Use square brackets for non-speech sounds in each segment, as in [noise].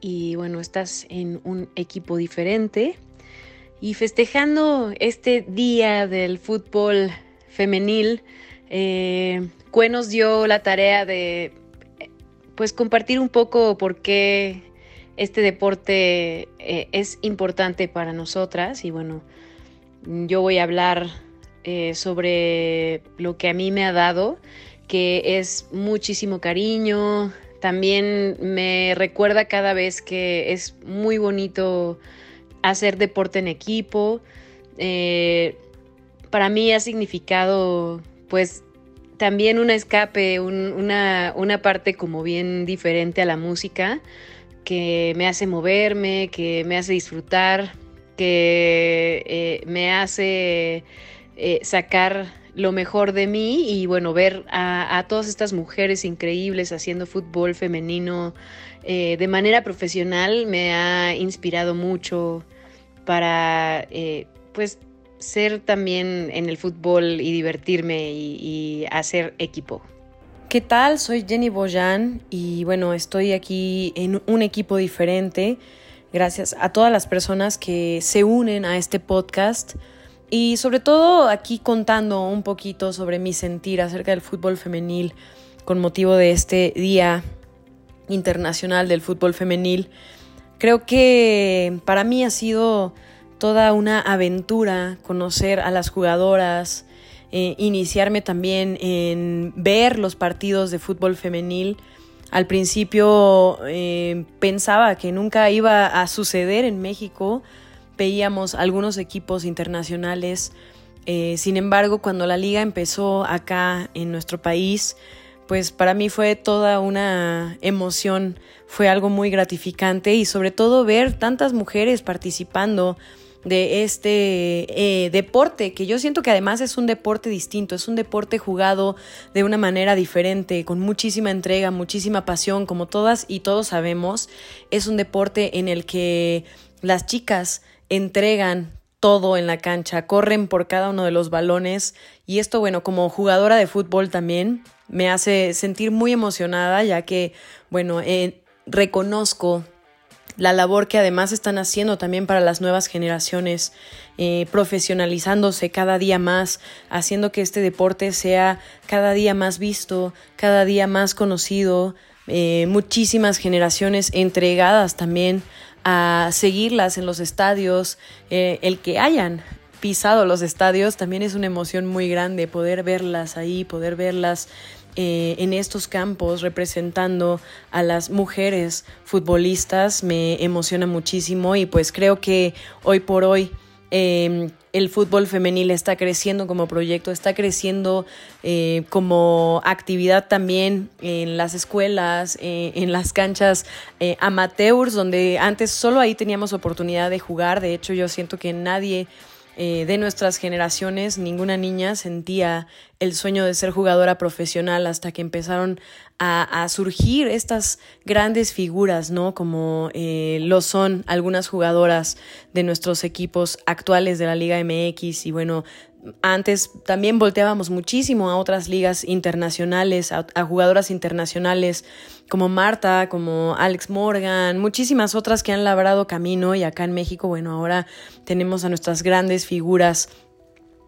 y bueno, estás en un equipo diferente. Y festejando este día del fútbol femenil, eh, Cue nos dio la tarea de pues compartir un poco por qué este deporte eh, es importante para nosotras. Y bueno, yo voy a hablar eh, sobre lo que a mí me ha dado, que es muchísimo cariño, también me recuerda cada vez que es muy bonito hacer deporte en equipo. Eh, para mí ha significado pues también un escape, una, parte como bien diferente a la música, que me hace moverme, que me hace disfrutar, que eh, me hace eh, sacar lo mejor de mí y bueno, ver a, todas estas mujeres increíbles haciendo fútbol femenino eh, de manera profesional me ha inspirado mucho para eh, pues ser también en el fútbol y divertirme y, hacer equipo. ¿Qué tal? Soy Jenny Boyan y bueno, estoy aquí en un equipo diferente gracias a todas las personas que se unen a este podcast y sobre todo aquí contando un poquito sobre mi sentir acerca del fútbol femenil con motivo de este Día Internacional del Fútbol Femenil. Creo que para mí ha sido toda una aventura conocer a las jugadoras, eh, iniciarme también en ver los partidos de fútbol femenil. Al principio eh, pensaba que nunca iba a suceder en México, veíamos algunos equipos internacionales. Eh, sin embargo, cuando la liga empezó acá en nuestro país, pues para mí fue toda una emoción, fue algo muy gratificante y sobre todo ver tantas mujeres participando de este eh, deporte, que yo siento que además es un deporte distinto, es un deporte jugado de una manera diferente, con muchísima entrega, muchísima pasión, como todas y todos sabemos, es un deporte en el que las chicas entregan todo en la cancha, corren por cada uno de los balones. Y esto, bueno, como jugadora de fútbol también me hace sentir muy emocionada ya que, bueno, eh, reconozco la labor que además están haciendo también para las nuevas generaciones, eh, profesionalizándose cada día más, haciendo que este deporte sea cada día más visto, cada día más conocido, eh, muchísimas generaciones entregadas también a seguirlas en los estadios, eh, el que hayan pisado los estadios también es una emoción muy grande, poder verlas ahí, poder verlas eh, en estos campos representando a las mujeres futbolistas me emociona muchísimo y pues creo que hoy por hoy Em, el fútbol femenil está creciendo como proyecto, está creciendo eh, como actividad también en las escuelas, eh, en las canchas eh, amateurs, donde antes solo ahí teníamos oportunidad de jugar. De hecho, yo siento que nadie de nuestras generaciones, ninguna niña sentía el sueño de ser jugadora profesional hasta que empezaron a, surgir estas grandes figuras, ¿no? Como eh, lo son algunas jugadoras de nuestros equipos actuales de la Liga MX y bueno, antes también volteábamos muchísimo a otras ligas internacionales, a, jugadoras internacionales como Marta, como Alex Morgan, muchísimas otras que han labrado camino y acá en México, bueno, ahora tenemos a nuestras grandes figuras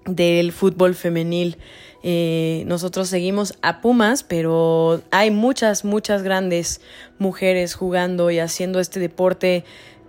del fútbol femenil. Eh, nosotros seguimos a Pumas, pero hay muchas, muchas grandes mujeres jugando y haciendo este deporte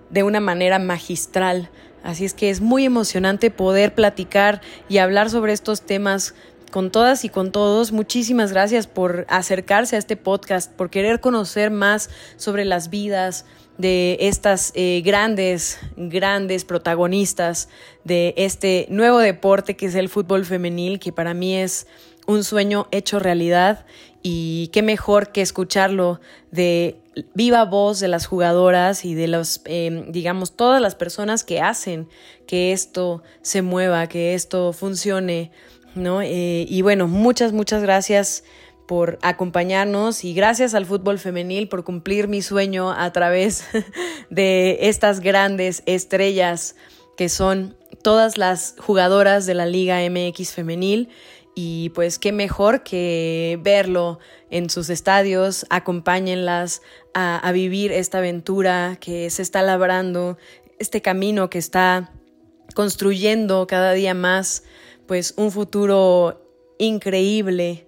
de una manera magistral. Así es que es muy emocionante poder platicar y hablar sobre estos temas con todas y con todos. Muchísimas gracias por acercarse a este podcast, por querer conocer más sobre las vidas de estas eh, grandes, grandes protagonistas de este nuevo deporte que es el fútbol femenil, que para mí es un sueño hecho realidad y qué mejor que escucharlo de viva voz de las jugadoras y de los, em, digamos, todas las personas que hacen que esto se mueva, que esto funcione, ¿no? Eh, y bueno, muchas, muchas gracias por acompañarnos y gracias al fútbol femenil por cumplir mi sueño a través [laughs] de estas grandes estrellas que son todas las jugadoras de la Liga MX femenil. Y pues qué mejor que verlo en sus estadios, acompáñenlas a, a, vivir esta aventura que se está labrando, este camino que está construyendo cada día más, pues un futuro increíble